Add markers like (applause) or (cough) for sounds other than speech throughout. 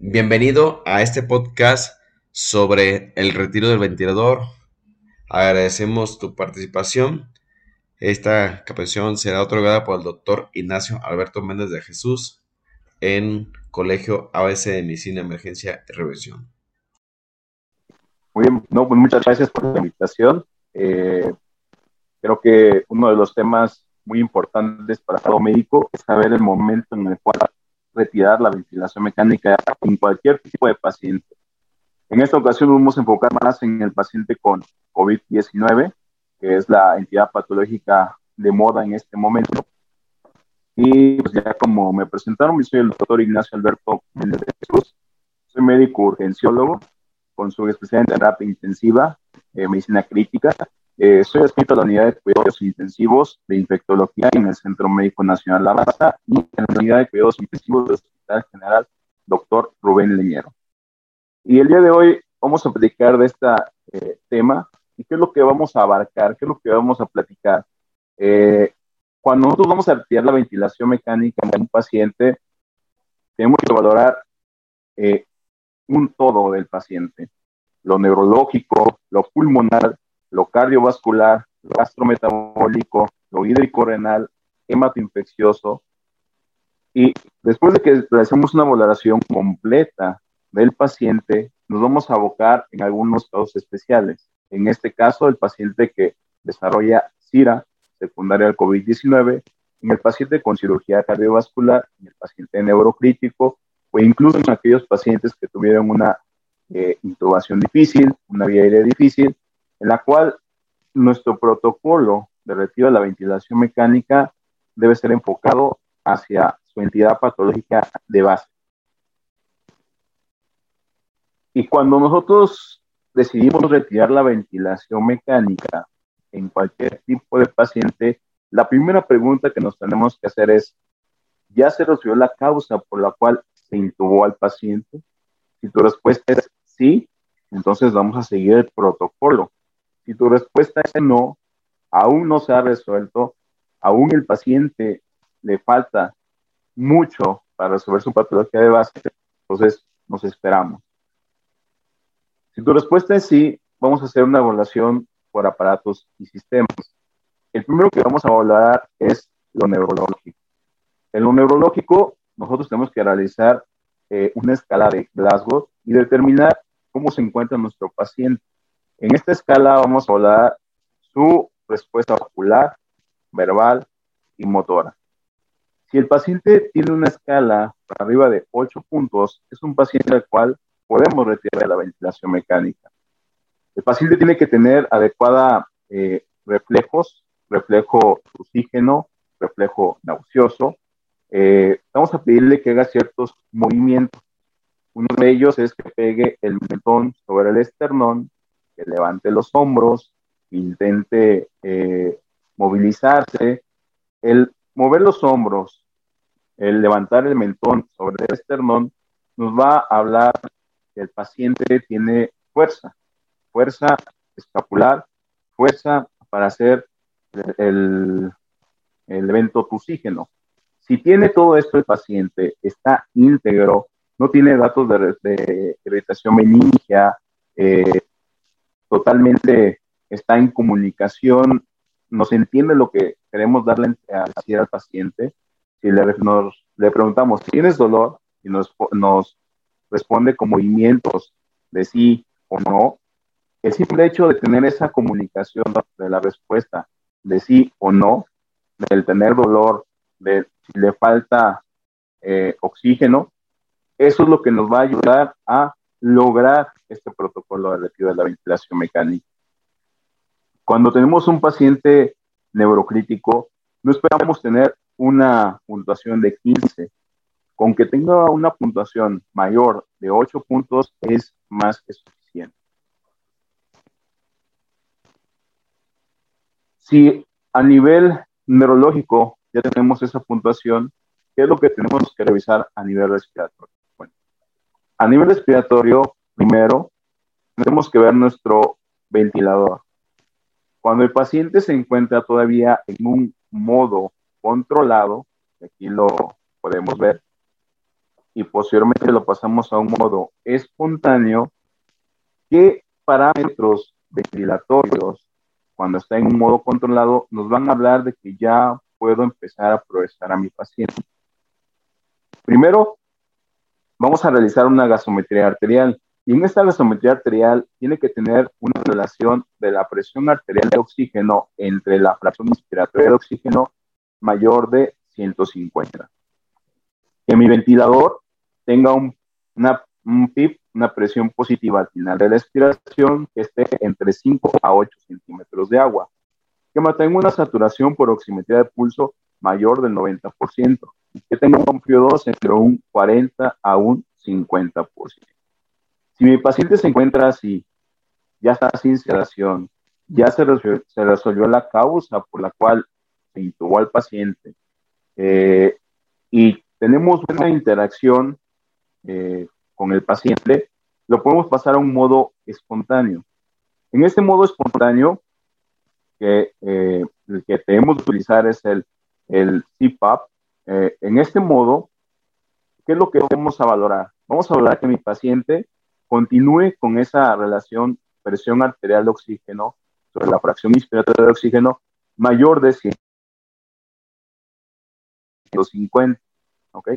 Bienvenido a este podcast sobre el retiro del ventilador. Agradecemos tu participación. Esta capacitación será otorgada por el doctor Ignacio Alberto Méndez de Jesús en Colegio ABC de Medicina, Emergencia y Revisión. Muy bien, no, pues muchas gracias por la invitación. Eh, creo que uno de los temas muy importantes para todo médico es saber el momento en el cual retirar la ventilación mecánica en cualquier tipo de paciente. En esta ocasión vamos a enfocar más en el paciente con COVID-19, que es la entidad patológica de moda en este momento. Y pues ya como me presentaron, soy el doctor Ignacio Alberto Méndez de Jesús. Soy médico urgenciólogo con su especialidad en terapia intensiva, eh, medicina crítica. Eh, soy adscrito a la unidad de cuidados intensivos de infectología en el Centro Médico Nacional La Raza y en la unidad de cuidados intensivos del Hospital General Doctor Rubén Leñero. Y el día de hoy vamos a platicar de este tema y qué es lo que vamos a abarcar, qué es lo que vamos a platicar. Eh, cuando nosotros vamos a retirar la ventilación mecánica en un paciente, tenemos que valorar eh, un todo del paciente, lo neurológico, lo pulmonar, lo cardiovascular, lo gastrometabólico, lo hídrico-renal, hematoinfeccioso. Y después de que hacemos una valoración completa del paciente, nos vamos a abocar en algunos casos especiales. En este caso, el paciente que desarrolla CIRA, secundaria al COVID-19, en el paciente con cirugía cardiovascular, en el paciente neurocrítico, o incluso en aquellos pacientes que tuvieron una eh, intubación difícil, una vía aérea difícil, en la cual nuestro protocolo de retiro de la ventilación mecánica debe ser enfocado hacia su entidad patológica de base. Y cuando nosotros decidimos retirar la ventilación mecánica en cualquier tipo de paciente, la primera pregunta que nos tenemos que hacer es, ¿ya se resolvió la causa por la cual se intubó al paciente? Si tu respuesta es sí, entonces vamos a seguir el protocolo. Si tu respuesta es no, aún no se ha resuelto, aún el paciente le falta mucho para resolver su patología de base, entonces nos esperamos. Si tu respuesta es sí, vamos a hacer una evaluación por aparatos y sistemas. El primero que vamos a evaluar es lo neurológico. En lo neurológico, nosotros tenemos que realizar eh, una escala de Glasgow y determinar cómo se encuentra nuestro paciente. En esta escala vamos a evaluar su respuesta ocular, verbal y motora. Si el paciente tiene una escala para arriba de 8 puntos, es un paciente al cual podemos retirar la ventilación mecánica. El paciente tiene que tener adecuada eh, reflejos, reflejo oxígeno, reflejo nauseoso. Eh, vamos a pedirle que haga ciertos movimientos. Uno de ellos es que pegue el mentón sobre el esternón, que levante los hombros, intente eh, movilizarse. El mover los hombros, el levantar el mentón sobre el esternón, nos va a hablar el paciente tiene fuerza, fuerza escapular, fuerza para hacer el, el evento oxígeno. Si tiene todo esto el paciente, está íntegro, no tiene datos de, de irritación meningia, eh, totalmente está en comunicación, nos entiende lo que queremos darle a decir al paciente. Si le, nos, le preguntamos, ¿tienes dolor? Y nos, responde con movimientos de sí o no, el simple hecho de tener esa comunicación de la respuesta de sí o no, del tener dolor, de si le falta eh, oxígeno, eso es lo que nos va a ayudar a lograr este protocolo de retiro de la ventilación mecánica. Cuando tenemos un paciente neurocrítico, no esperamos tener una puntuación de 15 con que tenga una puntuación mayor de 8 puntos es más que suficiente. Si a nivel neurológico ya tenemos esa puntuación, ¿qué es lo que tenemos que revisar a nivel respiratorio? A nivel respiratorio, primero, tenemos que ver nuestro ventilador. Cuando el paciente se encuentra todavía en un modo controlado, aquí lo podemos ver, y posteriormente lo pasamos a un modo espontáneo, ¿qué parámetros ventilatorios, cuando está en un modo controlado, nos van a hablar de que ya puedo empezar a progresar a mi paciente? Primero, vamos a realizar una gasometría arterial. Y en esta gasometría arterial tiene que tener una relación de la presión arterial de oxígeno entre la fracción inspiratoria de oxígeno mayor de 150. Que mi ventilador tenga un, una, un PIB, una presión positiva al final de la expiración que esté entre 5 a 8 centímetros de agua. Que mantenga una saturación por oximetría de pulso mayor del 90%. Y que tenga un PO2 entre un 40 a un 50%. Si mi paciente se encuentra así, ya está sin sedación, ya se resolvió, la causa por la cual se intubó al paciente eh, y tenemos una interacción eh, con el paciente, lo podemos pasar a un modo espontáneo. En este modo espontáneo, que eh, el que tenemos que utilizar es el, el CPAP, en este modo, ¿qué es lo que vamos a valorar? Vamos a valorar que mi paciente continúe con esa relación presión arterial de oxígeno sobre la fracción inspiratoria de oxígeno mayor de 150, ¿ok?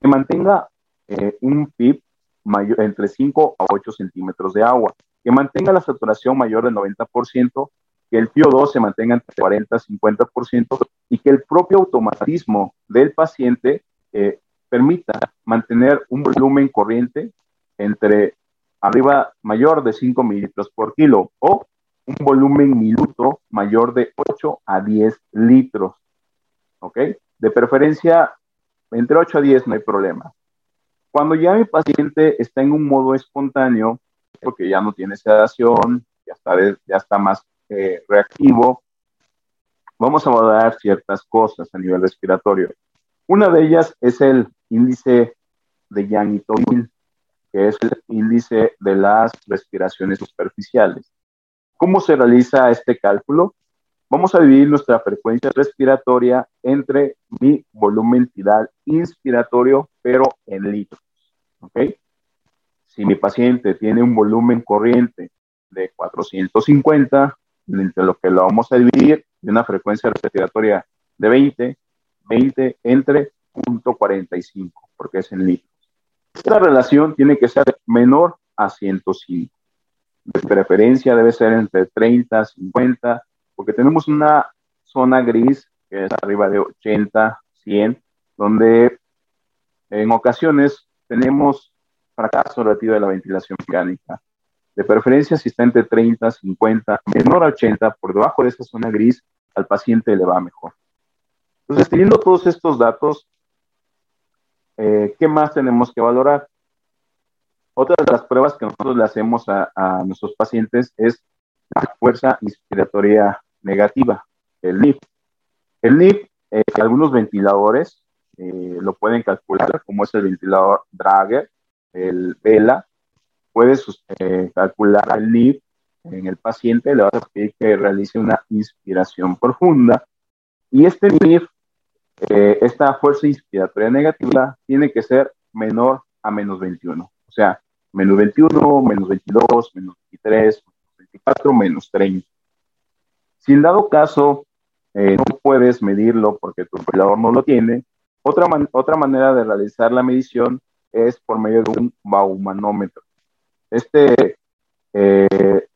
Que mantenga eh, un PIB mayor, entre 5 a 8 centímetros de agua, que mantenga la saturación mayor del 90%, que el PO2 se mantenga entre 40 y 50% y que el propio automatismo del paciente eh, permita mantener un volumen corriente entre arriba mayor de 5 mililitros por kilo o un volumen minuto mayor de 8 a 10 litros. ¿Ok? De preferencia, entre 8 a 10 no hay problema. Cuando ya mi paciente está en un modo espontáneo, porque ya no tiene sedación, ya está, más eh, reactivo, vamos a valorar ciertas cosas a nivel respiratorio. Una de ellas es el índice de Yang y Tobin, que es el índice de las respiraciones superficiales. ¿Cómo se realiza este cálculo? Vamos a dividir nuestra frecuencia respiratoria entre mi volumen tidal inspiratorio, pero en litros. ¿Ok? Si mi paciente tiene un volumen corriente de 450, entre lo que lo vamos a dividir de una frecuencia respiratoria de 20, 20 entre 0.45, porque es en litros. Esta relación tiene que ser menor a 105. De preferencia debe ser entre 30, 50, porque tenemos una zona gris que es arriba de 80, 100, donde en ocasiones tenemos fracaso relativo de la ventilación mecánica. De preferencia, si está entre 30, 50, menor a 80, por debajo de esa zona gris, al paciente le va mejor. Entonces, teniendo todos estos datos, eh, ¿Qué más tenemos que valorar? Otra de las pruebas que nosotros le hacemos a, nuestros pacientes es la fuerza inspiratoria negativa, el NIF. El NIF, eh, algunos ventiladores eh, lo pueden calcular, como es el ventilador Drager, el Vela, puedes calcular el NIF en el paciente, le vas a pedir que realice una inspiración profunda. Y este NIF eh, esta fuerza inspiratoria negativa tiene que ser menor a menos 21. O sea, menos 21, menos 22, menos 23, menos 24, menos 30. Si en dado caso eh, no puedes medirlo porque tu ventilador no lo tiene, otra, otra manera de realizar la medición es por medio de un baumanómetro. Este eh,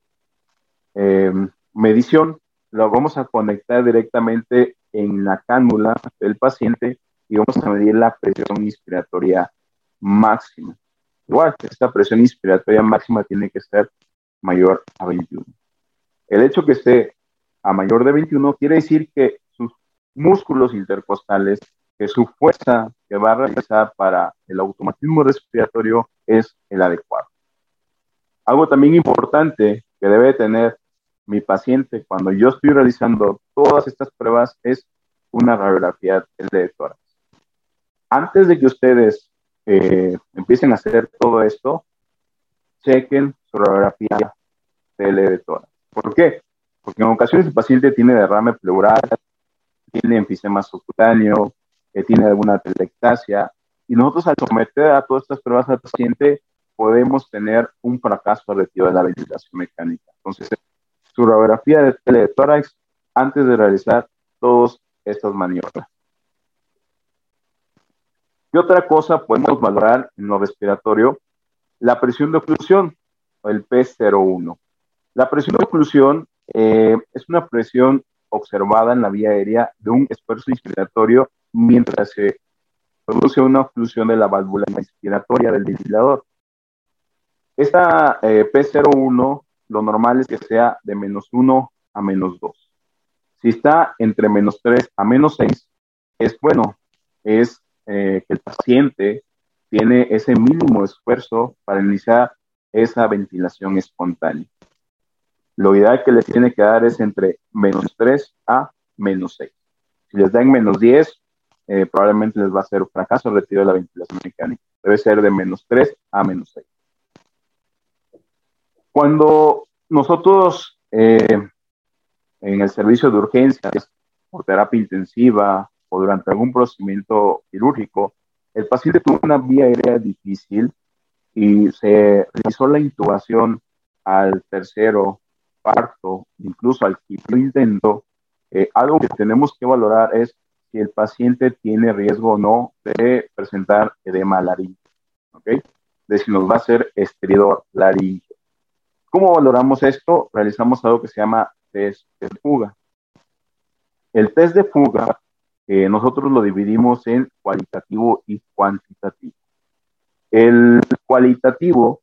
medición lo vamos a conectar directamente en la cánula del paciente y vamos a medir la presión inspiratoria máxima. Igual, esta presión inspiratoria máxima tiene que ser mayor a 21. El hecho que esté a mayor de 21 quiere decir que sus músculos intercostales, que su fuerza que va a realizar para el automatismo respiratorio es el adecuado. Algo también importante que debe tener mi paciente, cuando yo estoy realizando todas estas pruebas, es una radiografía de tórax. Antes de que ustedes eh, empiecen a hacer todo esto, chequen su radiografía de tórax. ¿Por qué? Porque en ocasiones el paciente tiene derrame pleural, tiene enfisema subcutáneo, que tiene alguna telectasia, y nosotros al someter a todas estas pruebas al paciente podemos tener un fracaso retiro de la ventilación mecánica. Entonces, radiografía de teletórax antes de realizar todas estas maniobras. ¿Qué otra cosa podemos valorar en lo respiratorio? La presión de oclusión, el P01. La presión de oclusión eh, es una presión observada en la vía aérea de un esfuerzo inspiratorio mientras se produce una oclusión de la válvula inspiratoria del ventilador. Esta eh, P01, lo normal es que sea de menos 1 a menos 2. Si está entre menos 3 a menos 6, es bueno, es eh, que el paciente tiene ese mínimo esfuerzo para iniciar esa ventilación espontánea. Lo ideal que les tiene que dar es entre menos 3 a menos 6. Si les dan menos 10, eh, probablemente les va a hacer un fracaso el retiro de la ventilación mecánica. Debe ser de menos 3 a menos 6. Cuando nosotros eh, en el servicio de urgencias por terapia intensiva o durante algún procedimiento quirúrgico, el paciente tuvo una vía aérea difícil y se realizó la intubación al tercero parto, incluso al quinto intento, eh, algo que tenemos que valorar es si el paciente tiene riesgo o no de presentar edema laríngeo, ¿ok? De si nos va a ser estridor laríngeo. ¿Cómo valoramos esto? Realizamos algo que se llama test de fuga. El test de fuga eh, nosotros lo dividimos en cualitativo y cuantitativo. El cualitativo,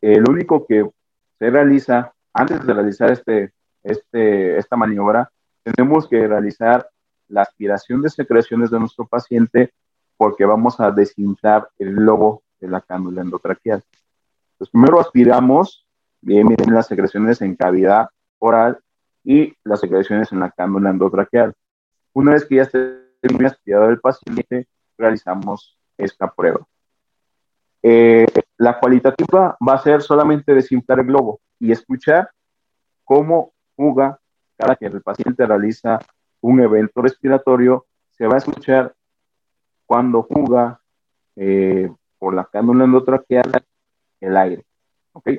el único que se realiza antes de realizar este, este, esta maniobra, tenemos que realizar la aspiración de secreciones de nuestro paciente porque vamos a desinflar el globo de la cánula endotraqueal. Entonces, primero aspiramos, bien, miren las secreciones en cavidad oral y las secreciones en la cánula endotraqueal. Una vez que ya esté muy aspirado el paciente, realizamos esta prueba. Eh, la cualitativa va a ser solamente desinflar el globo y escuchar cómo fuga cada que el paciente realiza un evento respiratorio, se va a escuchar cuando fuga eh, por la cánula endotraqueal el aire. ¿Ok?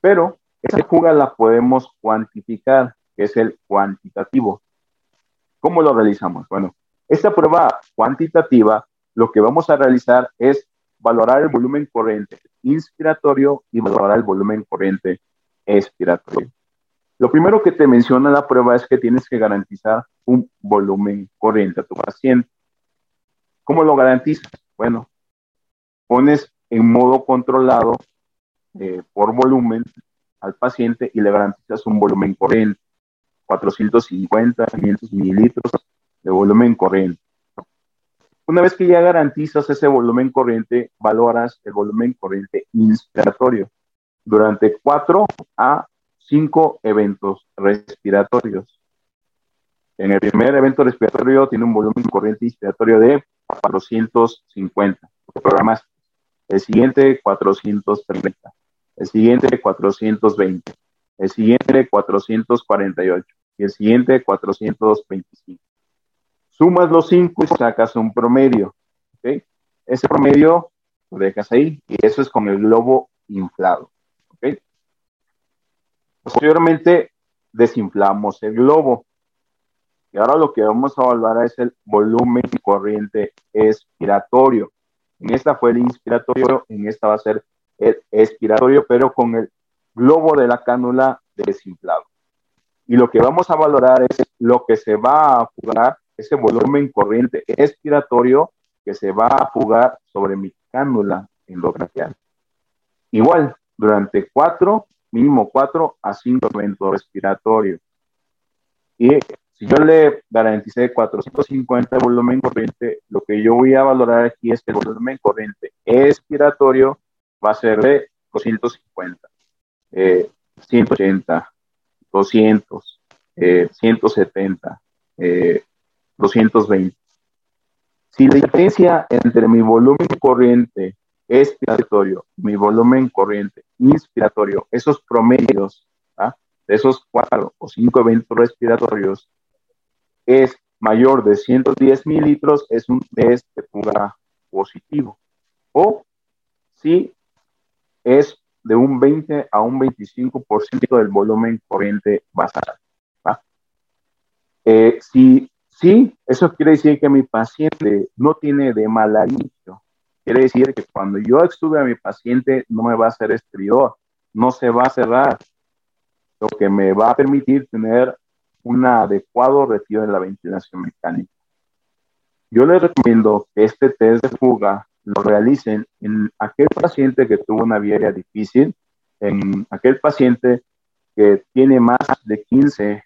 Pero esa fuga la podemos cuantificar, que es el cuantitativo. ¿Cómo lo realizamos? Bueno, esta prueba cuantitativa lo que vamos a realizar es valorar el volumen corriente inspiratorio y valorar el volumen corriente expiratorio. Lo primero que te menciona la prueba es que tienes que garantizar un volumen corriente a tu paciente. ¿Cómo lo garantizas? Bueno, pones en modo controlado eh, por volumen al paciente y le garantizas un volumen corriente, 450, 500 mililitros de volumen corriente. Una vez que ya garantizas ese volumen corriente, valoras el volumen corriente inspiratorio durante 4 a 5 eventos respiratorios. En el primer evento respiratorio tiene un volumen corriente inspiratorio de 450 programas. El siguiente 430 el siguiente 420, el siguiente 448 y el siguiente 425. Sumas los cinco y sacas un promedio. Ese promedio lo dejas ahí y eso es con el globo inflado. Posteriormente desinflamos el globo. Y ahora lo que vamos a evaluar es el volumen corriente expiratorio. En esta fue el inspiratorio, en esta va a ser expiratorio, pero con el globo de la cánula desinflado. Y lo que vamos a valorar es lo que se va a fugar, ese volumen corriente expiratorio que se va a fugar sobre mi cánula endotraqueal. Igual, durante cuatro, mínimo cuatro a cinco eventos respiratorios. Y si yo le garanticé 450 volumen corriente, lo que yo voy a valorar aquí es el volumen corriente expiratorio va a ser de 250, 180, 200, 170, 220. Si la diferencia entre mi volumen corriente expiratorio, mi volumen corriente inspiratorio, esos promedios ¿ah? de esos cuatro o cinco eventos respiratorios es mayor de 110 mililitros, es un test de fuga positivo o si es de un 20 a un 25% del volumen corriente basal. Eh, si sí, eso quiere decir que mi paciente no tiene de mal inicio. Quiere decir que cuando yo estuve a mi paciente no me va a hacer estrior, no se va a cerrar, lo que me va a permitir tener un adecuado retiro de la ventilación mecánica. Yo les recomiendo que este test de fuga lo realicen en aquel paciente que tuvo una vía difícil, en aquel paciente que tiene más de 15,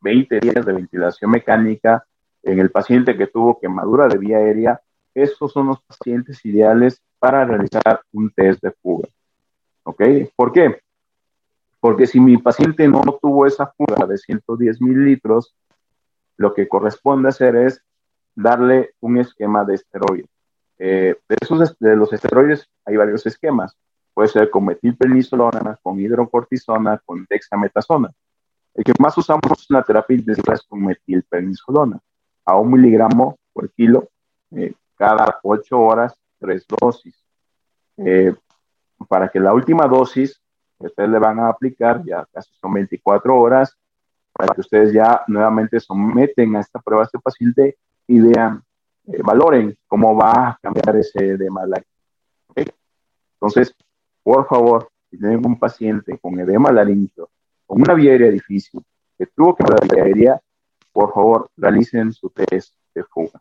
20 días de ventilación mecánica, en el paciente que tuvo quemadura de vía aérea, esos son los pacientes ideales para realizar un test de fuga. ¿Ok? ¿Por qué? Porque si mi paciente no tuvo esa fuga de 110 mililitros, lo que corresponde hacer es darle un esquema de esteroides. Eh, de, esos, de los esteroides hay varios esquemas. Puede ser con metilprednisolona, con hidrocortisona, con dexametasona. El que más usamos en la terapia intensiva es con metilprednisolona, a un miligramo por kilo, eh, cada ocho horas, tres dosis. Eh, para que la última dosis que ustedes le van a aplicar, ya casi son 24 horas, para que ustedes ya nuevamente someten a esta prueba este paciente y vean, eh, valoren cómo va a cambiar ese edema laríngeo. Entonces, por favor, si tienen un paciente con edema laríngeo, con una vía aérea difícil, que tuvo que la vía aérea, por favor, realicen su test de fuga.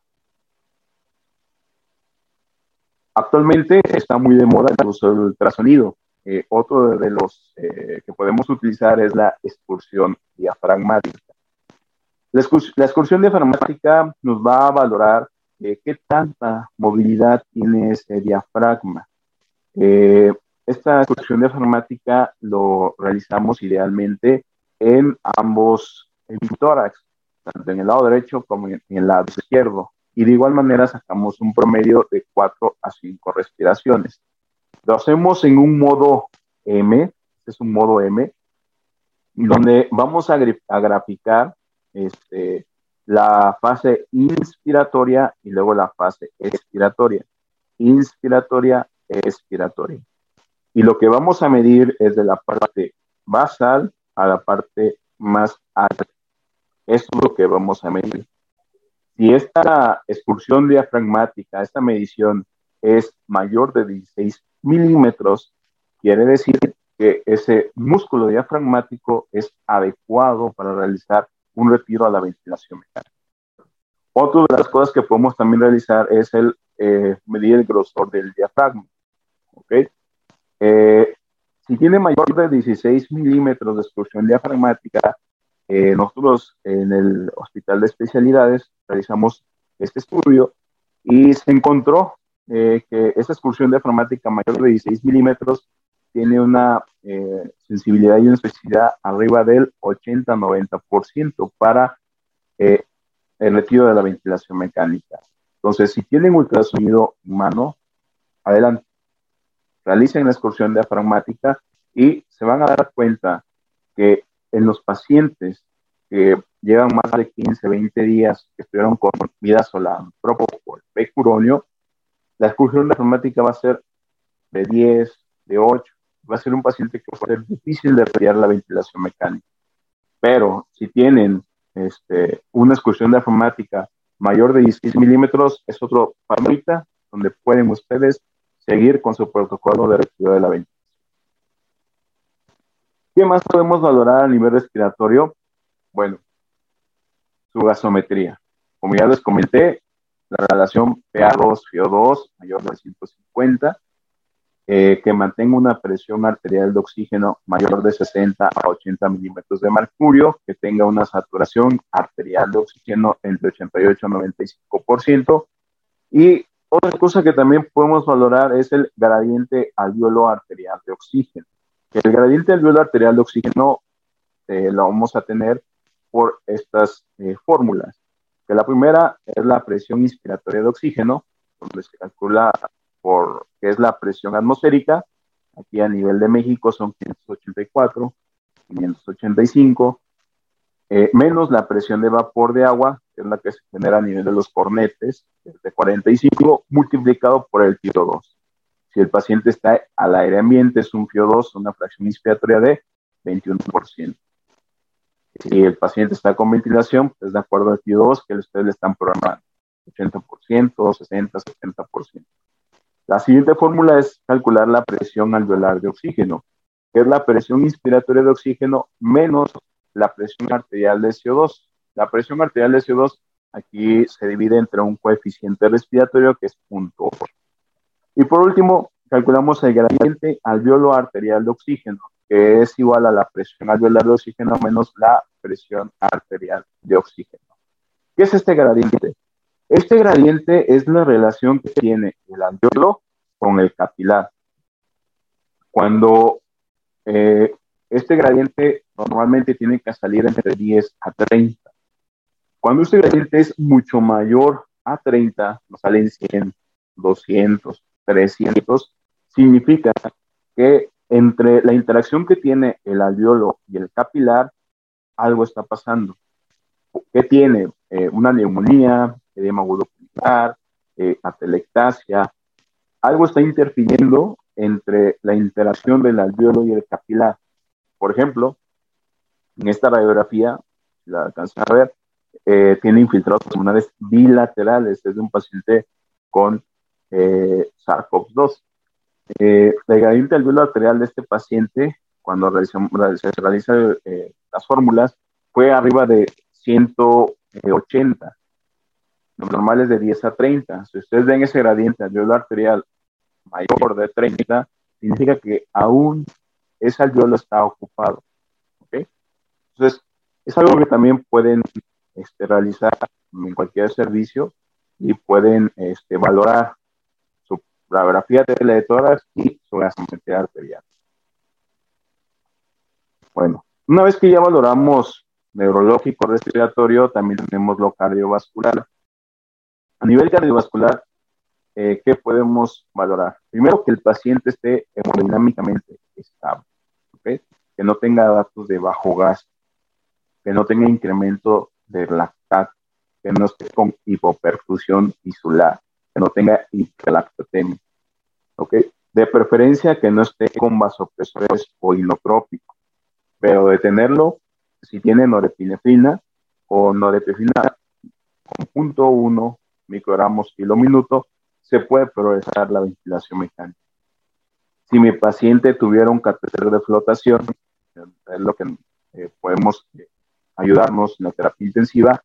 Actualmente está muy de moda el uso del ultrasonido. Eh, otro de los eh, que podemos utilizar es la excursión diafragmática. La, excursión diafragmática nos va a valorar eh, qué tanta movilidad tiene ese diafragma. esta excursión diafragmática lo realizamos idealmente en ambos tórax, tanto en el lado derecho como en el lado izquierdo. Y de igual manera sacamos un promedio de 4 a 5 respiraciones. Lo hacemos en un modo M, este es un modo M, donde vamos a, graficar este, la fase inspiratoria y luego la fase expiratoria. Inspiratoria, expiratoria. Y lo que vamos a medir es de la parte basal a la parte más alta. Eso es lo que vamos a medir. Si esta expulsión diafragmática, esta medición es mayor de 16 milímetros, quiere decir que ese músculo diafragmático es adecuado para realizar un retiro a la ventilación mecánica. Otra de las cosas que podemos también realizar es el eh, medir el grosor del diafragma. ¿okay? Eh, si tiene mayor de 16 milímetros de excursión diafragmática, eh, nosotros en el Hospital de Especialidades realizamos este estudio y se encontró eh, que esa excursión diafragmática mayor de 16 milímetros tiene una eh, sensibilidad y una especificidad arriba del 80-90% para eh, el retiro de la ventilación mecánica. Entonces, si tienen ultrasonido humano, adelante, realicen la excursión diafragmática y se van a dar cuenta que en los pacientes que llevan más de 15, 20 días que estuvieron con vida solar, propofol, pecuronio, la excursión diafragmática va a ser de 10, de 8, va a ser un paciente que va a ser difícil de retirar la ventilación mecánica. Pero si tienen este, una excursión diafragmática mayor de 16 milímetros, es otro panorama donde pueden ustedes seguir con su protocolo de retiro de la ventilación. ¿Qué más podemos valorar a nivel respiratorio? Bueno, su gasometría. Como ya les comenté, la relación PA2-FIO2 mayor de 150, eh, que mantenga una presión arterial de oxígeno mayor de 60 a 80 milímetros de mercurio, que tenga una saturación arterial de oxígeno entre 88 a 95%. Y otra cosa que también podemos valorar es el gradiente alveolo arterial de oxígeno. El gradiente alveolo arterial de oxígeno eh, lo vamos a tener por estas eh, fórmulas que la primera es la presión inspiratoria de oxígeno, donde se calcula por qué es la presión atmosférica. Aquí a nivel de México son 584, 585, eh, menos la presión de vapor de agua, que es la que se genera a nivel de los cornetes, es de 45 multiplicado por el FIO2. Si el paciente está al aire ambiente, es un FIO2, una fracción inspiratoria de 21%. Si el paciente está con ventilación, pues de acuerdo al FIO2 que ustedes le están programando, 80%, 60, 70%. La siguiente fórmula es calcular la presión alveolar de oxígeno, que es la presión inspiratoria de oxígeno menos la presión arterial de CO2. La presión arterial de CO2 aquí se divide entre un coeficiente respiratorio que es punto. Y por último, calculamos el gradiente alveolo arterial de oxígeno, que es igual a la presión alveolar de oxígeno menos la presión arterial de oxígeno. ¿Qué es este gradiente? Este gradiente es la relación que tiene el alveolo con el capilar. Cuando eh, este gradiente normalmente tiene que salir entre 10 a 30. Cuando este gradiente es mucho mayor a 30, nos salen 100, 200, 300, significa que entre la interacción que tiene el alveolo y el capilar, algo está pasando. ¿Qué tiene? Eh, una neumonía, edema agudo pulmonar, eh, atelectasia. Algo está interfiriendo entre la interacción del alveolo y el capilar. Por ejemplo, en esta radiografía, la alcanzan a ver, eh, tiene infiltrados pulmonares bilaterales, es de un paciente con eh, SARS-CoV-2. Eh, el gradiente alveolo arterial de este paciente, cuando se realizan eh, las fórmulas, fue arriba de 180. Los normales de 10 a 30. Si ustedes ven ese gradiente alveolo arterial mayor de 30, significa que aún ese alveolo está ocupado. Entonces, es algo que también pueden este, realizar en cualquier servicio y pueden este, valorar su radiografía de todas y su gasometría arterial. Bueno, una vez que ya valoramos neurológico respiratorio, también tenemos lo cardiovascular. A nivel cardiovascular, eh, ¿qué podemos valorar? Primero, que el paciente esté hemodinámicamente estable, que no tenga datos de bajo gas, que no tenga incremento de lactato, que no esté con hipoperfusión tisular, que no tenga hiperlactatemia, ¿ok? De preferencia que no esté con vasopresores o inotrópicos, pero de tenerlo, si tiene norepinefrina o norepinefrina con 0.1 microgramos kilo minuto, se puede progresar la ventilación mecánica. Si mi paciente tuviera un catéter de flotación, es lo que eh, podemos eh, ayudarnos en la terapia intensiva,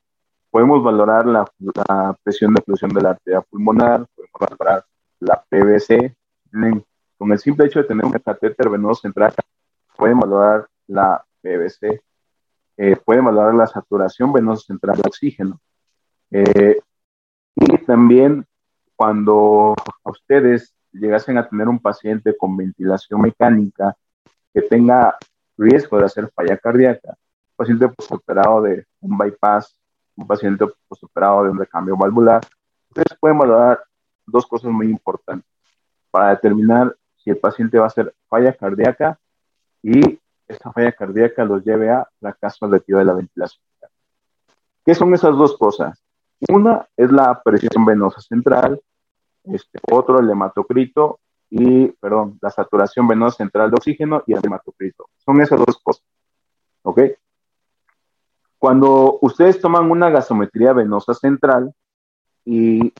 podemos valorar la, presión de oclusión de la arteria pulmonar, podemos valorar la PVC, con el simple hecho de tener un catéter venoso central, pueden valorar la PVC, eh, pueden valorar la saturación venosa central de oxígeno. y también cuando ustedes llegasen a tener un paciente con ventilación mecánica que tenga riesgo de hacer falla cardíaca, un paciente postoperado de un bypass, un paciente postoperado de un recambio valvular, ustedes pueden valorar dos cosas muy importantes para determinar si el paciente va a hacer falla cardíaca y esa falla cardíaca los lleve a fracaso relativo de la ventilación. ¿Qué son esas dos cosas? Una es la presión venosa central, este, otro el hematocrito y, perdón, la saturación venosa central de oxígeno y el hematocrito. Son esas dos cosas. ¿Ok? Cuando ustedes toman una gasometría venosa central y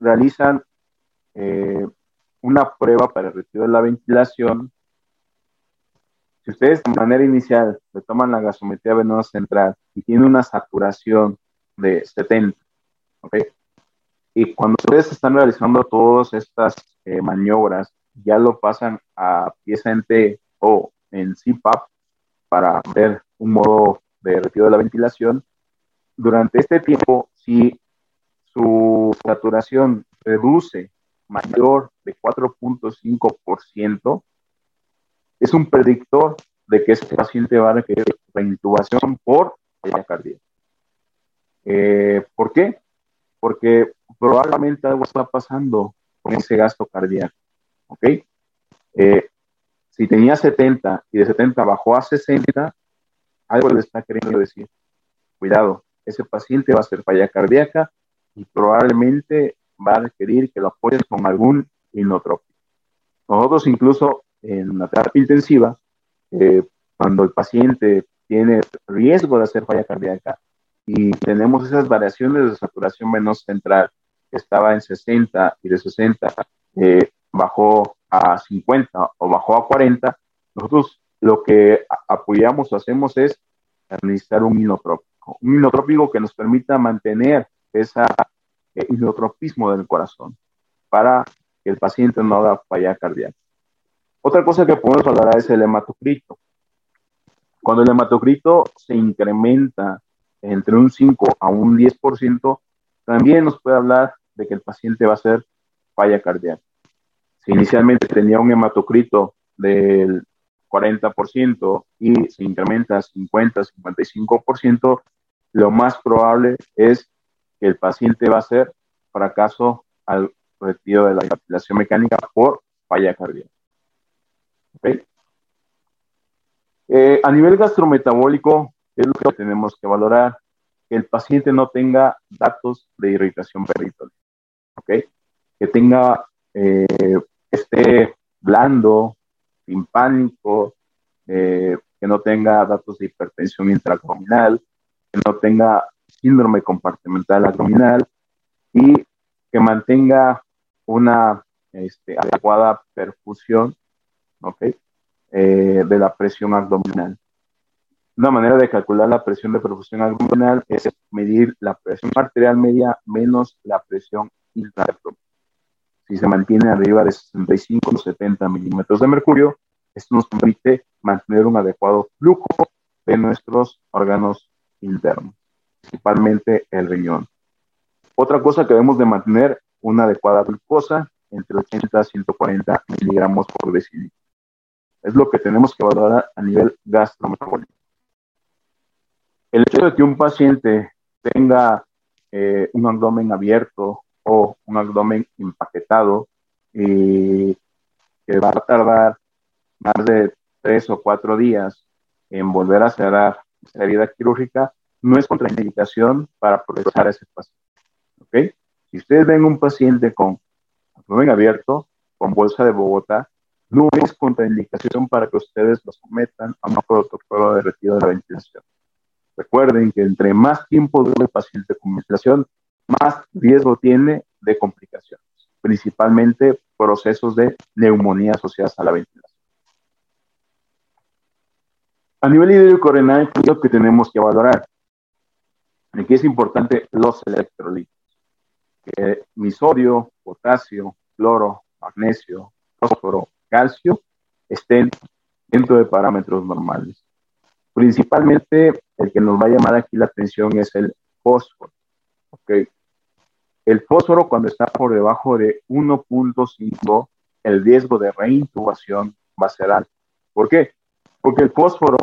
realizan eh, una prueba para el retiro de la ventilación, si ustedes de manera inicial le toman la gasometría venosa central y tiene una saturación de 70, ¿ok? Y cuando ustedes están realizando todas estas eh, maniobras, ya lo pasan a pieza en T o en CPAP para ver un modo de retiro de la ventilación. Durante este tiempo, si su saturación reduce mayor de 4.5%, es un predictor de que este paciente va a requerir reintubación por falla cardíaca. Eh, ¿Por qué? Porque probablemente algo está pasando con ese gasto cardíaco. ¿Ok? Eh, si tenía 70 y de 70 bajó a 60, algo le está queriendo decir. Cuidado, ese paciente va a ser falla cardíaca y probablemente va a requerir que lo apoyes con algún inotrópico. Nosotros incluso en la terapia intensiva, eh, cuando el paciente tiene riesgo de hacer falla cardíaca y tenemos esas variaciones de saturación venosa central, estaba en 60 y de 60 eh, bajó a 50 o bajó a 40, nosotros lo que apoyamos o hacemos es administrar un inotrópico, un inotrópico que nos permita mantener ese eh, inotropismo del corazón para que el paciente no haga falla cardíaca. Otra cosa que podemos hablar es el hematocrito. Cuando el hematocrito se incrementa entre un 5 a un 10%, también nos puede hablar de que el paciente va a ser falla cardíaca. Si inicialmente tenía un hematocrito del 40% y se incrementa a 50, 55%, lo más probable es que el paciente va a ser fracaso al retiro de la ventilación mecánica por falla cardíaca. Eh, a nivel gastrometabólico, es lo que tenemos que valorar, que el paciente no tenga datos de irritación peritoneal, que tenga, eh, esté blando, sin pánico, eh, que no tenga datos de hipertensión intraabdominal, que no tenga síndrome compartimental abdominal y que mantenga una este, adecuada perfusión eh, de la presión abdominal. Una manera de calcular la presión de perfusión abdominal es medir la presión arterial media menos la presión intraabdominal. Si se mantiene arriba de 65 o 70 milímetros de mercurio, esto nos permite mantener un adecuado flujo de nuestros órganos internos, principalmente el riñón. Otra cosa que debemos de mantener una adecuada glucosa entre 80 y 140 miligramos por decilitro. Es lo que tenemos que valorar a nivel gastrometabólico. El hecho de que un paciente tenga eh, un abdomen abierto o un abdomen empaquetado y que va a tardar más de tres o cuatro días en volver a cerrar esa herida quirúrgica, no es contraindicación para progresar a ese paciente. ¿Ok? Si ustedes ven un paciente con abdomen abierto, con bolsa de Bogotá, no es contraindicación para que ustedes lo sometan a un protocolo de retiro de la ventilación. Recuerden que entre más tiempo dure el paciente con ventilación, más riesgo tiene de complicaciones, principalmente procesos de neumonía asociadas a la ventilación. A nivel hídrico renal, es lo que tenemos que valorar. Aquí es importante los electrolitos. Que mi sodio, potasio, cloro, magnesio, fósforo, calcio estén dentro de parámetros normales. Principalmente el que nos va a llamar aquí la atención es el fósforo. Okay. El fósforo cuando está por debajo de 1.5, el riesgo de reintubación va a ser alto. ¿Por qué? Porque el fósforo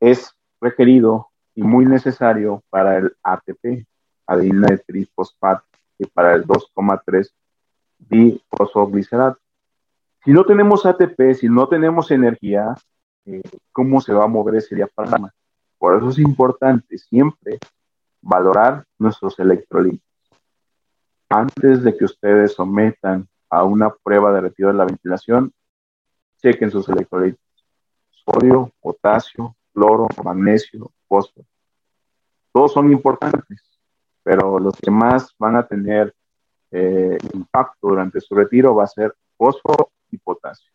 es requerido y muy necesario para el ATP, adenina de trifosfato, y para el 2,3 difosfoglicerato. Si no tenemos ATP, si no tenemos energía, eh, ¿cómo se va a mover ese diafragma? Por eso es importante siempre valorar nuestros electrolitos. Antes de que ustedes sometan a una prueba de retiro de la ventilación, chequen sus electrolitos. Sodio, potasio, cloro, magnesio, fósforo. Todos son importantes, pero los que más van a tener eh, impacto durante su retiro va a ser fósforo y potasio.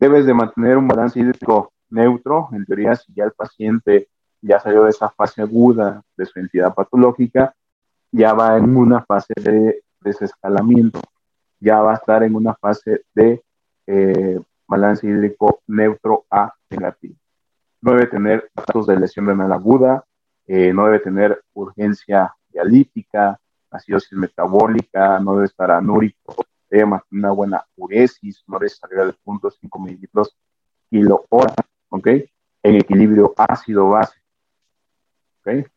Debes de mantener un balance hídrico neutro, en teoría si ya el paciente ya salió de esa fase aguda de su entidad patológica, ya va en una fase de desescalamiento, ya va a estar en una fase de eh, balance hídrico neutro a negativo. No debe tener datos de lesión renal aguda, eh, no debe tener urgencia dialítica, acidosis metabólica, no debe estar anúrico, debe una buena uresis, no debe salir de 0.5 mililitros kilo hora, ¿ok? En equilibrio ácido-base, ¿ok?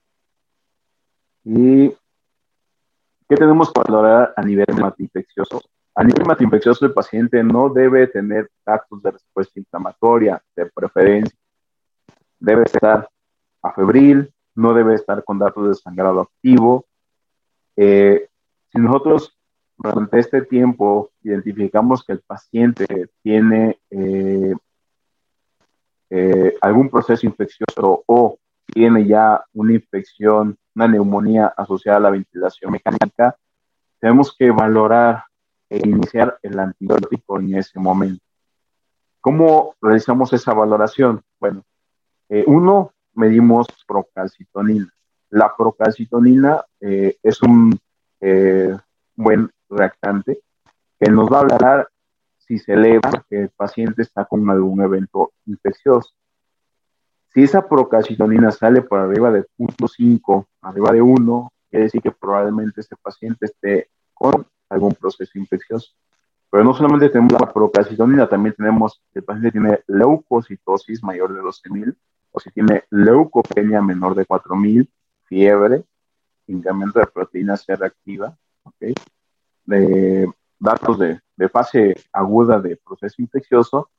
¿Y qué tenemos que valorar a nivel infeccioso? A nivel infeccioso, el paciente no debe tener datos de respuesta inflamatoria, de preferencia. Debe estar afebril, no debe estar con datos de sangrado activo. Eh, si nosotros durante este tiempo identificamos que el paciente tiene eh, eh, algún proceso infeccioso o tiene ya una infección, una neumonía asociada a la ventilación mecánica, tenemos que valorar e iniciar el antibiótico en ese momento. ¿Cómo realizamos esa valoración? Bueno, eh, uno, medimos procalcitonina. La procalcitonina eh, es un eh, buen reactante que nos va a hablar si se eleva que el paciente está con algún evento infeccioso. Si esa procalcitonina sale por arriba de 0.5, arriba de 1, quiere decir que probablemente este paciente esté con algún proceso infeccioso. Pero no solamente tenemos la procalcitonina, también tenemos el paciente tiene leucocitosis mayor de 12.000 o si tiene leucopenia menor de 4.000, fiebre, incremento de proteína C reactiva, ¿okay? de datos de, de fase aguda de proceso infeccioso.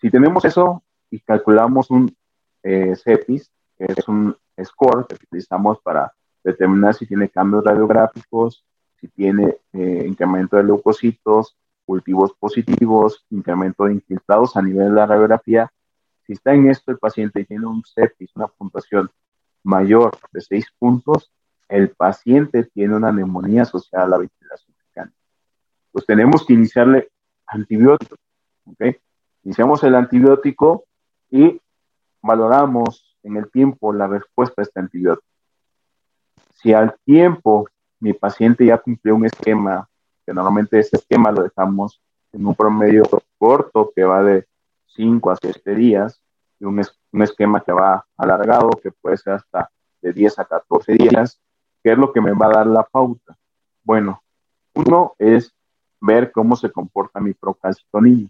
Si tenemos eso y calculamos un eh, CEPIS, que es un score que utilizamos para determinar si tiene cambios radiográficos, si tiene eh, incremento de leucocitos, cultivos positivos, incremento de infiltrados a nivel de la radiografía. Si está en esto el paciente y tiene un CEPIS, una puntuación mayor de 6 puntos, el paciente tiene una neumonía asociada a la ventilación. Pues tenemos que iniciarle antibiótico. ¿okay? Iniciamos el antibiótico y valoramos en el tiempo la respuesta a este antibiótico. Si al tiempo mi paciente ya cumplió un esquema, que normalmente ese esquema lo dejamos en un promedio corto que va de 5 a 7 días, y un, un esquema que va alargado, que puede ser hasta de 10 a 14 días, ¿qué es lo que me va a dar la pauta? Bueno, uno es ver cómo se comporta mi procalcitonina.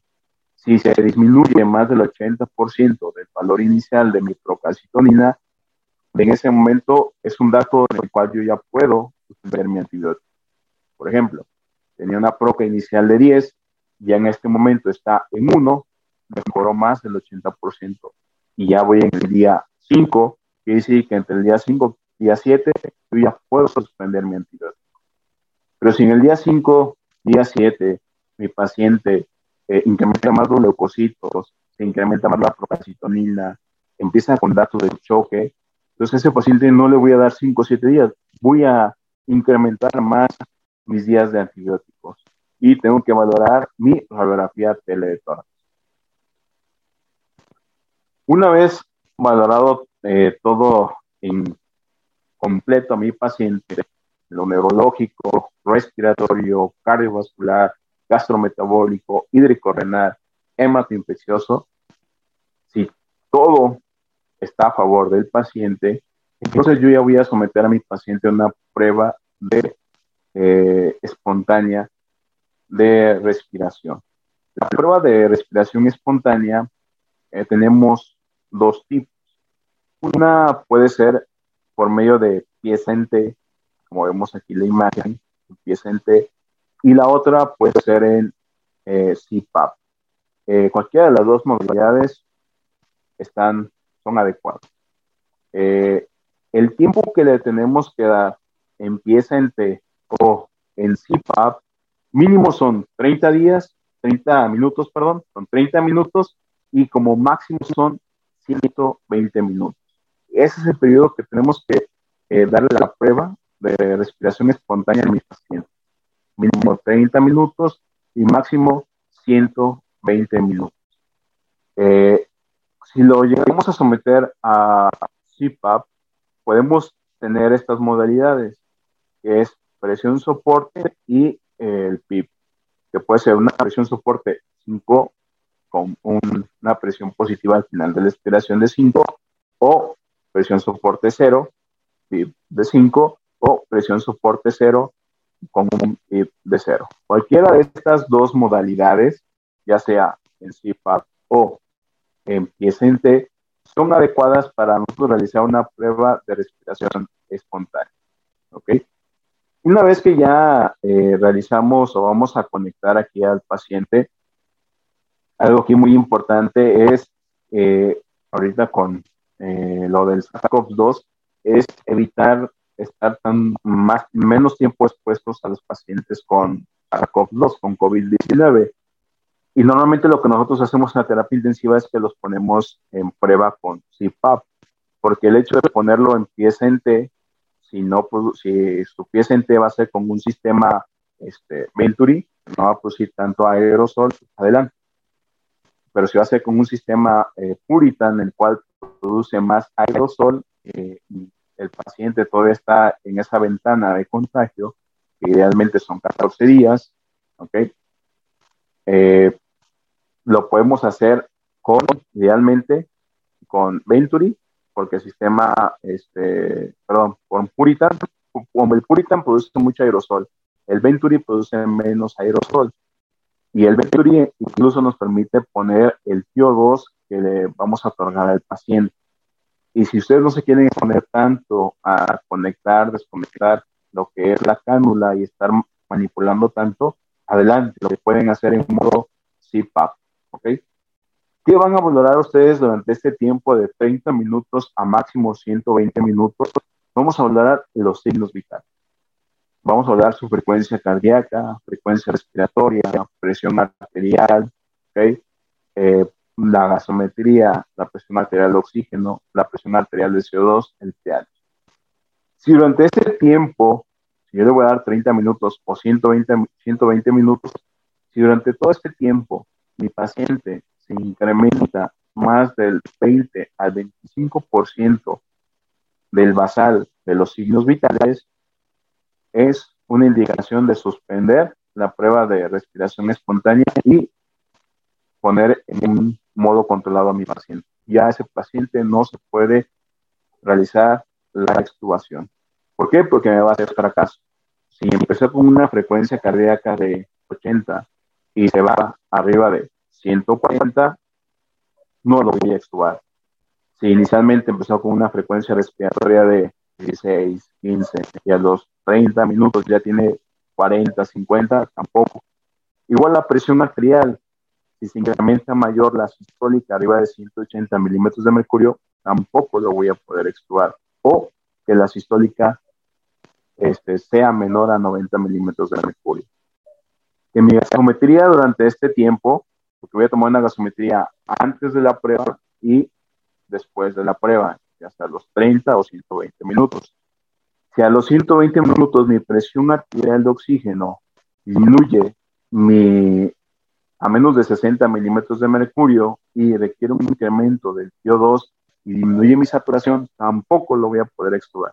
Si se disminuye más del 80% del valor inicial de mi procalcitonina, en ese momento es un dato en el cual yo ya puedo ver mi antibiótico. Por ejemplo, tenía una proca inicial de 10, ya en este momento está en 1, mejoró más del 80%. Y ya voy en el día 5, quiere decir que entre el día 5 y día 7 yo ya puedo suspender mi antibiótico. Pero si en el día 5, día 7, mi paciente eh, incrementa más los leucocitos, se incrementa más la procalcitonina, empieza con datos de choque, entonces a ese paciente no le voy a dar 5 o 7 días, voy a incrementar más mis días de antibióticos y tengo que valorar mi radiografía teletórax. Una vez valorado eh, todo en completo a mi paciente, lo neurológico, respiratorio, cardiovascular, gastrometabólico, hídrico-renal, hematoinfeccioso, si todo está a favor del paciente, entonces yo ya voy a someter a mi paciente a una prueba de eh, espontánea de respiración. La prueba de respiración espontánea eh, tenemos dos tipos. Una puede ser por medio de T, como vemos aquí la imagen, pieza en T, y la otra puede ser en eh, CPAP. Eh, cualquiera de las dos modalidades están, son adecuadas. Eh, el tiempo que le tenemos que dar en pieza en T o en CPAP, mínimo son 30 días, 30 minutos, perdón, son 30 minutos y como máximo son 120 minutos. Ese es el periodo que tenemos que darle la prueba de respiración espontánea a mis pacientes mínimo 30 minutos y máximo 120 minutos. Eh, si lo llegamos a someter a CPAP, podemos tener estas modalidades, que es presión soporte y el PIP, que puede ser una presión soporte 5 con una presión positiva al final de la expiración de 5 o presión soporte 0, PIP de 5 o presión soporte 0 con un de cero. Cualquiera de estas dos modalidades, ya sea en CPAP o en PSNT, son adecuadas para nosotros realizar una prueba de respiración espontánea. ¿Ok? Una vez que ya eh, realizamos o vamos a conectar aquí al paciente, algo aquí muy importante es, eh, ahorita con eh, lo del SARS-CoV-2, es evitar estar tan más, menos tiempo expuestos a los pacientes con SARS-CoV-2, con COVID-19. Y normalmente lo que nosotros hacemos en la terapia intensiva es que los ponemos en prueba con CPAP, porque el hecho de ponerlo en en T, si, no, si su en T va a ser con un sistema este, Venturi, no va a producir tanto aerosol, adelante. Pero si va a ser con un sistema eh, Puritan, el cual produce más aerosol, eh, y el paciente todavía está en esa ventana de contagio, que idealmente son 14 días, ¿ok? Eh, lo podemos hacer con, idealmente, con Venturi, porque el sistema, este, perdón, con Puritan, como el Puritan produce mucho aerosol, el Venturi produce menos aerosol. Y el Venturi incluso nos permite poner el PO2 que le vamos a otorgar al paciente. Y si ustedes no se quieren poner tanto a conectar, desconectar lo que es la cánula y estar manipulando tanto, adelante, lo que pueden hacer en modo CPAP. ¿Ok? ¿Qué van a valorar ustedes durante este tiempo de 30 minutos a máximo 120 minutos? Vamos a valorar los signos vitales. Vamos a hablar su frecuencia cardíaca, frecuencia respiratoria, presión arterial, ¿okay? Eh, la gasometría, la presión arterial de oxígeno, la presión arterial de CO2, el pH. Si durante este tiempo, si yo le voy a dar 30 minutos o 120, 120 minutos, si durante todo este tiempo mi paciente se incrementa más del 20 al 25% del basal de los signos vitales, es una indicación de suspender la prueba de respiración espontánea y poner en modo controlado a mi paciente. Ya ese paciente no se puede realizar la extubación. ¿Por qué? Porque me va a hacer fracaso. Si empezó con una frecuencia cardíaca de 80 y se va arriba de 140, no lo voy a extubar. Si inicialmente empezó con una frecuencia respiratoria de 16, 15 y a los 30 minutos ya tiene 40, 50, tampoco. Igual la presión arterial, si se incrementa mayor la sistólica arriba de 180 milímetros de mercurio, tampoco lo voy a poder extubar. O que la sistólica este, sea menor a 90 milímetros de mercurio. Que mi gasometría durante este tiempo, porque voy a tomar una gasometría antes de la prueba y después de la prueba, hasta los 30 o 120 minutos. Si a los 120 minutos mi presión arterial de oxígeno disminuye mi, a menos de 60 milímetros de mercurio y requiere un incremento del PO2 y disminuye mi saturación, tampoco lo voy a poder extubar.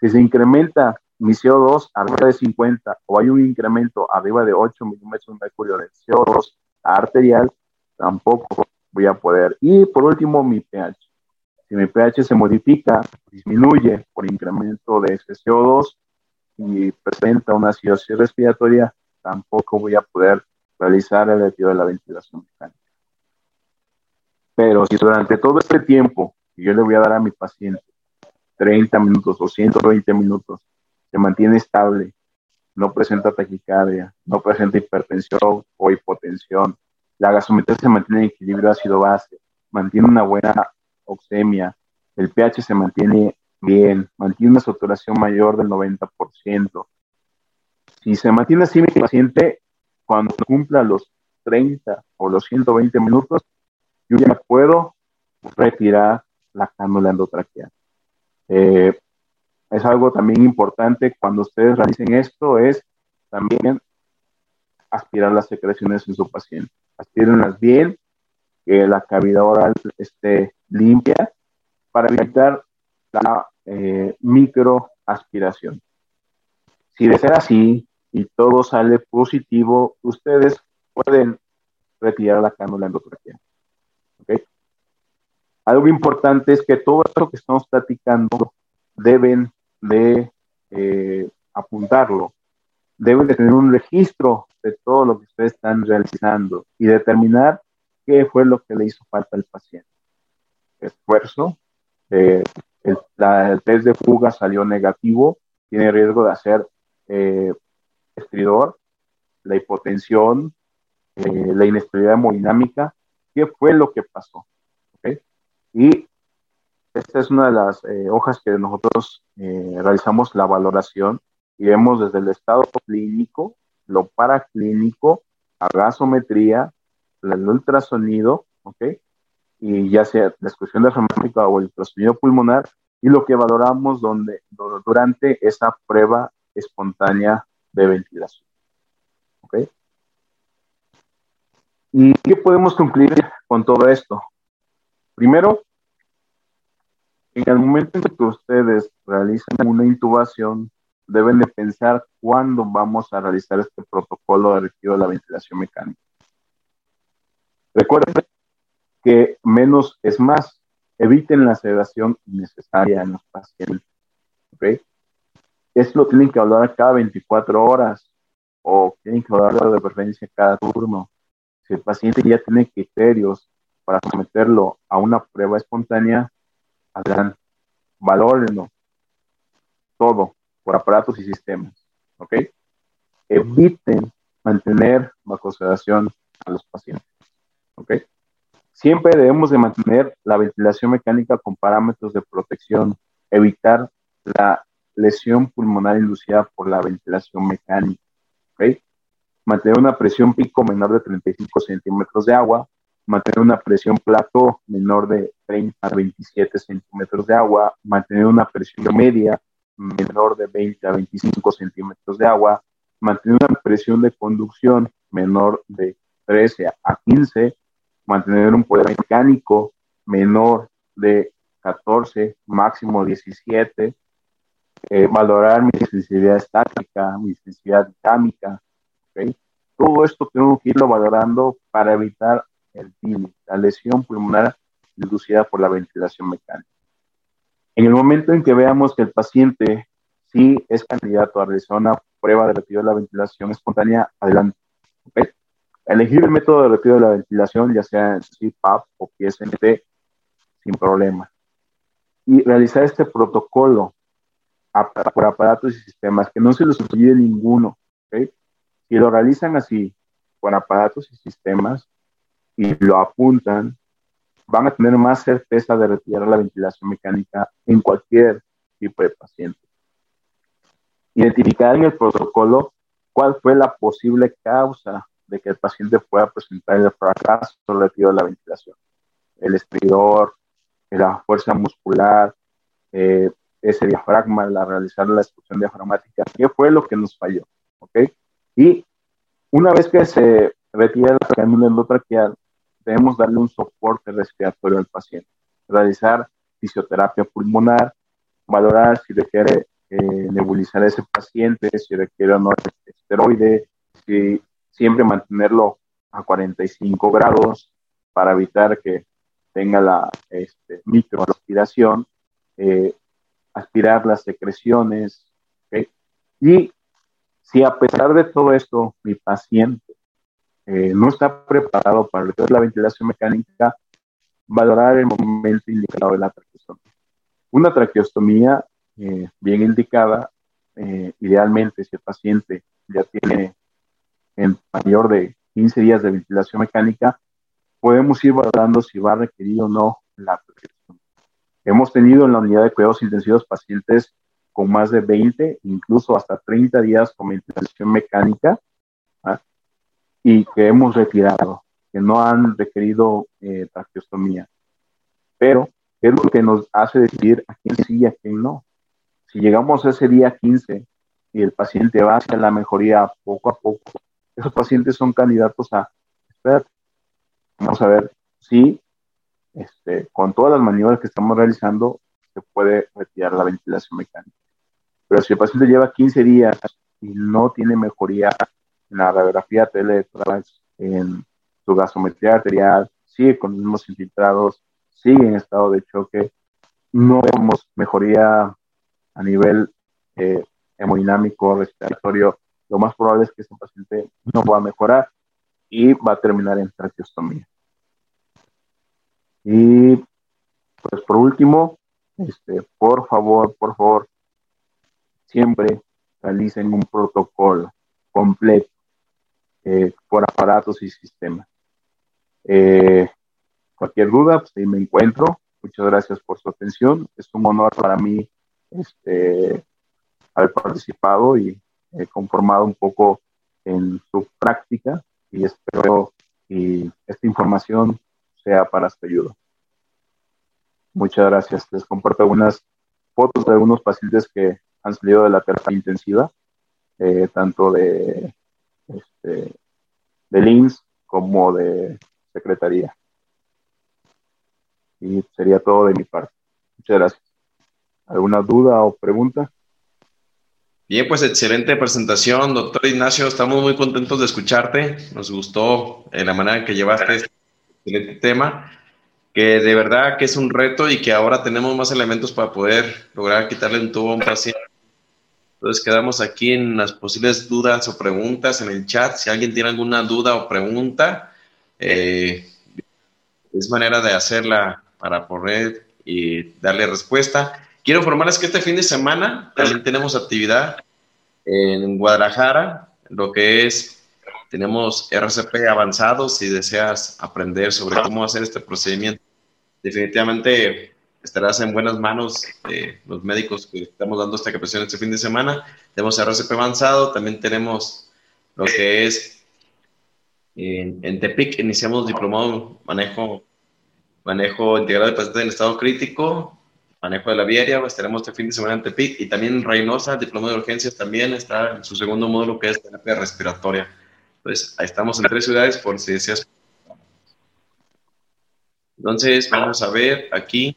Si se incrementa mi CO2 arriba de 50 o hay un incremento arriba de 8 milímetros de mercurio del CO2 arterial, tampoco voy a poder. Y por último, mi pH. Si mi pH se modifica, disminuye por incremento de ese CO2 y presenta una acidosis respiratoria, tampoco voy a poder realizar el retiro de la ventilación mecánica. Pero si durante todo este tiempo yo le voy a dar a mi paciente 30 minutos o 120 minutos, se mantiene estable, no presenta taquicardia, no presenta hipertensión o hipotensión, la gasometría se mantiene en equilibrio ácido-base, mantiene una buena oxemia, el pH se mantiene bien, mantiene una saturación mayor del 90%. Si se mantiene así mi paciente, cuando cumpla los 30 o los 120 minutos, yo ya puedo retirar la cánula endotraqueal. Eh, es algo también importante cuando ustedes realicen esto, es también aspirar las secreciones en su paciente. Aspírenlas bien, que la cavidad oral esté limpia para evitar la eh, microaspiración. Si de ser así y todo sale positivo, ustedes pueden retirar la cánula endotraqueal. ¿Okay? Algo importante es que todo esto que estamos platicando deben de eh, apuntarlo, deben de tener un registro de todo lo que ustedes están realizando y determinar qué fue lo que le hizo falta al paciente esfuerzo. Eh, el, test de fuga salió negativo, tiene riesgo de hacer eh, estridor, la hipotensión, eh, la inestabilidad hemodinámica. ¿Qué fue lo que pasó? Y esta es una de las eh, hojas que nosotros eh, realizamos la valoración y vemos desde el estado clínico, lo paraclínico, a gasometría, el ultrasonido, ¿ok? Y ya sea la exclusión diafragmática o el ultrasonido pulmonar, y lo que valoramos donde, durante esa prueba espontánea de ventilación. ¿Ok? ¿Y qué podemos concluir con todo esto? Primero, en el momento en que ustedes realizan una intubación, deben de pensar cuándo vamos a realizar este protocolo de retiro de la ventilación mecánica. Recuerden que menos es más. Eviten la sedación innecesaria en los pacientes. ¿okay? Esto lo tienen que hablar cada 24 horas o tienen que hablarlo de preferencia cada turno. Si el paciente ya tiene criterios para someterlo a una prueba espontánea, adelante, valórenlo todo por aparatos y sistemas. ¿Ok? Eviten mantener bajo sedación a los pacientes. ¿Ok? Siempre debemos de mantener la ventilación mecánica con parámetros de protección, evitar la lesión pulmonar inducida por la ventilación mecánica. Mantener una presión pico menor de 35 centímetros de agua, mantener una presión plato menor de 30 a 27 centímetros de agua, mantener una presión media menor de 20 a 25 centímetros de agua, mantener una presión de conducción menor de 13 a 15 mantener un poder mecánico menor de 14, máximo 17, eh, valorar mi sensibilidad estática, mi sensibilidad dinámica. Todo esto tengo que irlo valorando para evitar el la lesión pulmonar inducida por la ventilación mecánica. En el momento en que veamos que el paciente sí es candidato a realizar una prueba de retiro de la ventilación espontánea, adelante. Elegir el método de retiro de la ventilación, ya sea CPAP o PSNT, sin problema. Y realizar este protocolo por aparatos y sistemas, que no se les olvide ninguno. Si lo realizan así, con aparatos y sistemas, y lo apuntan, van a tener más certeza de retirar la ventilación mecánica en cualquier tipo de paciente. Identificar en el protocolo cuál fue la posible causa de que el paciente pueda presentar el fracaso relativo a la ventilación. El estridor, la fuerza muscular, eh, ese diafragma, la realizar la expulsión diafragmática, qué fue lo que nos falló, ¿ok? Y una vez que se retira la cánula endotraqueal, debemos darle un soporte respiratorio al paciente, realizar fisioterapia pulmonar, valorar si requiere eh, nebulizar a ese paciente, si requiere o no esteroide, si siempre mantenerlo a 45 grados para evitar que tenga la este, microaspiración, eh, aspirar las secreciones. Y si a pesar de todo esto mi paciente eh, no está preparado para la ventilación mecánica, valorar el momento indicado de la traqueostomía. Una traqueostomía eh, bien indicada, idealmente si el paciente ya tiene en mayor de 15 días de ventilación mecánica, podemos ir valorando si va a requerir o no la protección. Hemos tenido en la unidad de cuidados intensivos pacientes con más de 20, incluso hasta 30 días con ventilación mecánica ¿ah? y que hemos retirado, que no han requerido eh. Pero es lo que nos hace decidir a quién sí y a quién no. Si llegamos a ese día 15 y el paciente va hacia la mejoría poco a poco, esos pacientes son candidatos a esperar. Vamos a ver si este, con todas las maniobras que estamos realizando se puede retirar la ventilación mecánica. Pero si el paciente lleva 15 días y no tiene mejoría en la radiografía tele, en su gasometría arterial, sigue con los mismos infiltrados, sigue en estado de choque, no vemos mejoría a nivel eh, hemodinámico, respiratorio, lo más probable es que ese paciente no va a mejorar y va a terminar en traqueostomía. Y pues por último, este, por favor, por favor, siempre realicen un protocolo completo eh, por aparatos y sistemas. Eh, cualquier duda, pues ahí me encuentro. muchas gracias por su atención. Es un honor para mí este, haber participado y eh, conformado un poco en su práctica y espero que esta información sea para su ayuda. Muchas gracias. Les comparto algunas fotos de algunos pacientes que han salido de la terapia intensiva, eh, tanto de, este, de LINS como de Secretaría. Y sería todo de mi parte. Muchas gracias. ¿Alguna duda o pregunta? Bien, pues excelente presentación, doctor Ignacio. Estamos muy contentos de escucharte. Nos gustó eh, la manera en que llevaste este excelente tema, que de verdad que es un reto y que ahora tenemos más elementos para poder lograr quitarle un tubo a un paciente. Entonces quedamos aquí en las posibles dudas o preguntas en el chat. Si alguien tiene alguna duda o pregunta, eh, es manera de hacerla para poder y darle respuesta. Quiero informarles que este fin de semana también tenemos actividad en Guadalajara, lo que es, tenemos RCP avanzado, si deseas aprender sobre cómo hacer este procedimiento, definitivamente estarás en buenas manos de los médicos que estamos dando esta capacitación este fin de semana. Tenemos RCP avanzado, también tenemos lo que es en, en Tepic, iniciamos diplomado manejo, manejo integral de pacientes en estado crítico, manejo de la viaria, estaremos este fin de semana en Tepic y también en Reynosa, diploma de urgencias también está en su segundo módulo que es terapia respiratoria. Entonces, ahí estamos en tres ciudades por deseas. Entonces, vamos a ver aquí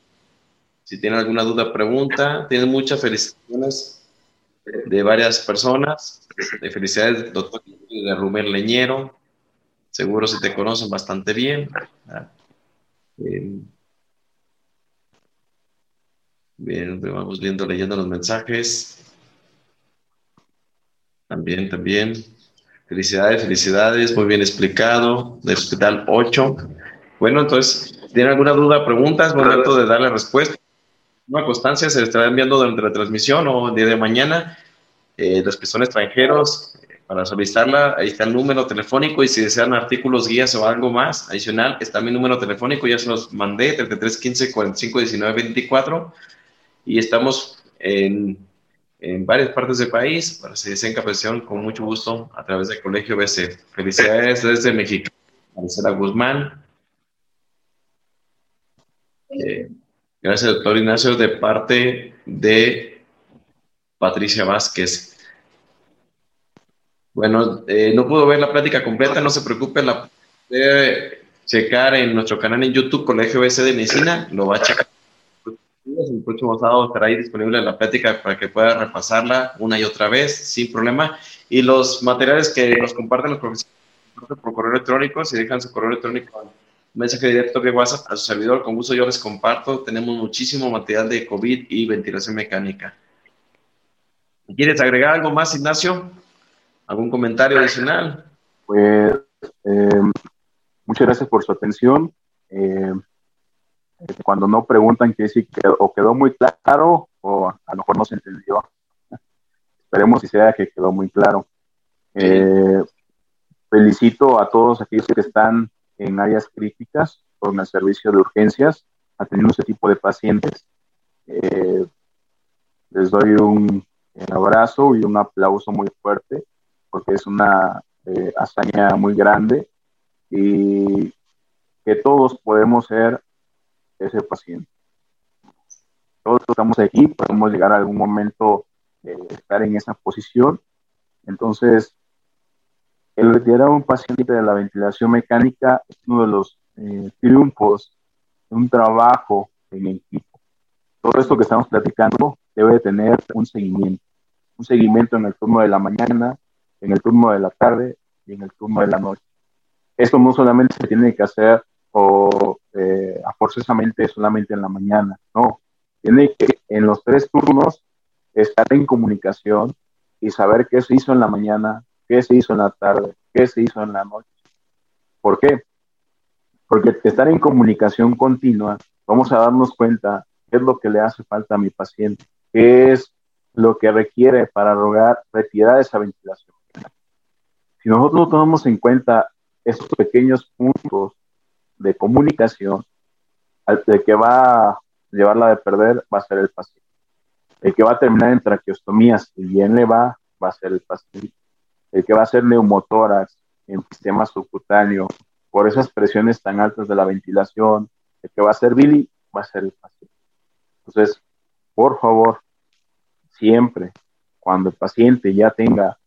si tienen alguna duda, pregunta. Tienen muchas felicitaciones de varias personas. De felicidades, doctor de Rumel Leñero. Seguro si te conocen bastante bien. Bien, vamos viendo, leyendo los mensajes. También, también. Felicidades, felicidades, muy bien explicado. Del Hospital 8. Bueno, entonces, ¿tienen alguna duda, preguntas? Momento de darle respuesta. Una constancia se estará enviando durante la transmisión o el día de mañana. Eh, los que son extranjeros, para solicitarla, ahí está el número telefónico y si desean artículos, guías o algo más adicional, está mi número telefónico, ya se los mandé, 3315 45 19 24 y estamos en, en varias partes del país. Para si desean capacitación, con mucho gusto a través del Colegio BC. Felicidades desde México. Marcela Guzmán. Eh, gracias, doctor Ignacio, de parte de Patricia Vázquez. Bueno, eh, no pudo ver la plática completa, no se preocupe, la puede checar en nuestro canal en YouTube, Colegio BC de Medicina, lo va a checar el próximo sábado estará ahí disponible la plática para que pueda repasarla una y otra vez sin problema. Y los materiales que nos comparten los profesores por correo electrónico, si dejan su correo electrónico, mensaje directo de WhatsApp a su servidor, con gusto yo les comparto. Tenemos muchísimo material de COVID y ventilación mecánica. ¿Quieres agregar algo más, Ignacio? ¿Algún comentario adicional? Pues eh, muchas gracias por su atención. Eh, cuando no preguntan que si quedó, o quedó muy claro o a lo mejor no se entendió. (laughs) Esperemos si sea que quedó muy claro. Eh, felicito a todos aquellos que están en áreas críticas con el servicio de urgencias atendiendo ese tipo de pacientes. Eh, les doy un, abrazo y un aplauso muy fuerte porque es una eh, hazaña muy grande y que todos podemos ser ese paciente. Todos estamos aquí, podemos llegar a algún momento de estar en esa posición. Entonces, el retirar a un paciente de la ventilación mecánica es uno de los eh, triunfos de un trabajo en equipo. Todo esto que estamos platicando debe tener un seguimiento. Un seguimiento en el turno de la mañana, en el turno de la tarde y en el turno de la noche. Esto no solamente se tiene que hacer o eh, forzosamente solamente en la mañana, no. Tiene que en los tres turnos estar en comunicación y saber qué se hizo en la mañana, qué se hizo en la tarde, qué se hizo en la noche. ¿Por qué? Porque estar en comunicación continua, vamos a darnos cuenta qué es lo que le hace falta a mi paciente, qué es lo que requiere para lograr retirar esa ventilación. Si nosotros no tomamos en cuenta esos pequeños puntos de comunicación de que va llevarla de perder va a ser el paciente. El que va a terminar en traqueostomías, y bien le va, va a ser el paciente. El que va a neumotórax en sistema subcutáneo por esas presiones tan altas de la ventilación, el que va a hacer Billy va a ser el paciente. Entonces, por favor, siempre cuando el paciente ya tenga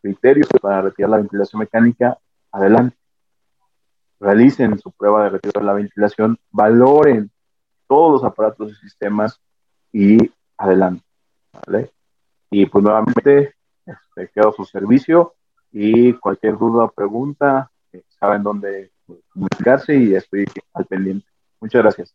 criterios para retirar la ventilación mecánica, adelante. Realicen su prueba de retiro de la ventilación, valoren todos los aparatos y sistemas y adelante. Y pues nuevamente este, quedo a su servicio y cualquier duda o pregunta, eh, saben dónde comunicarse y estoy al pendiente. Muchas gracias.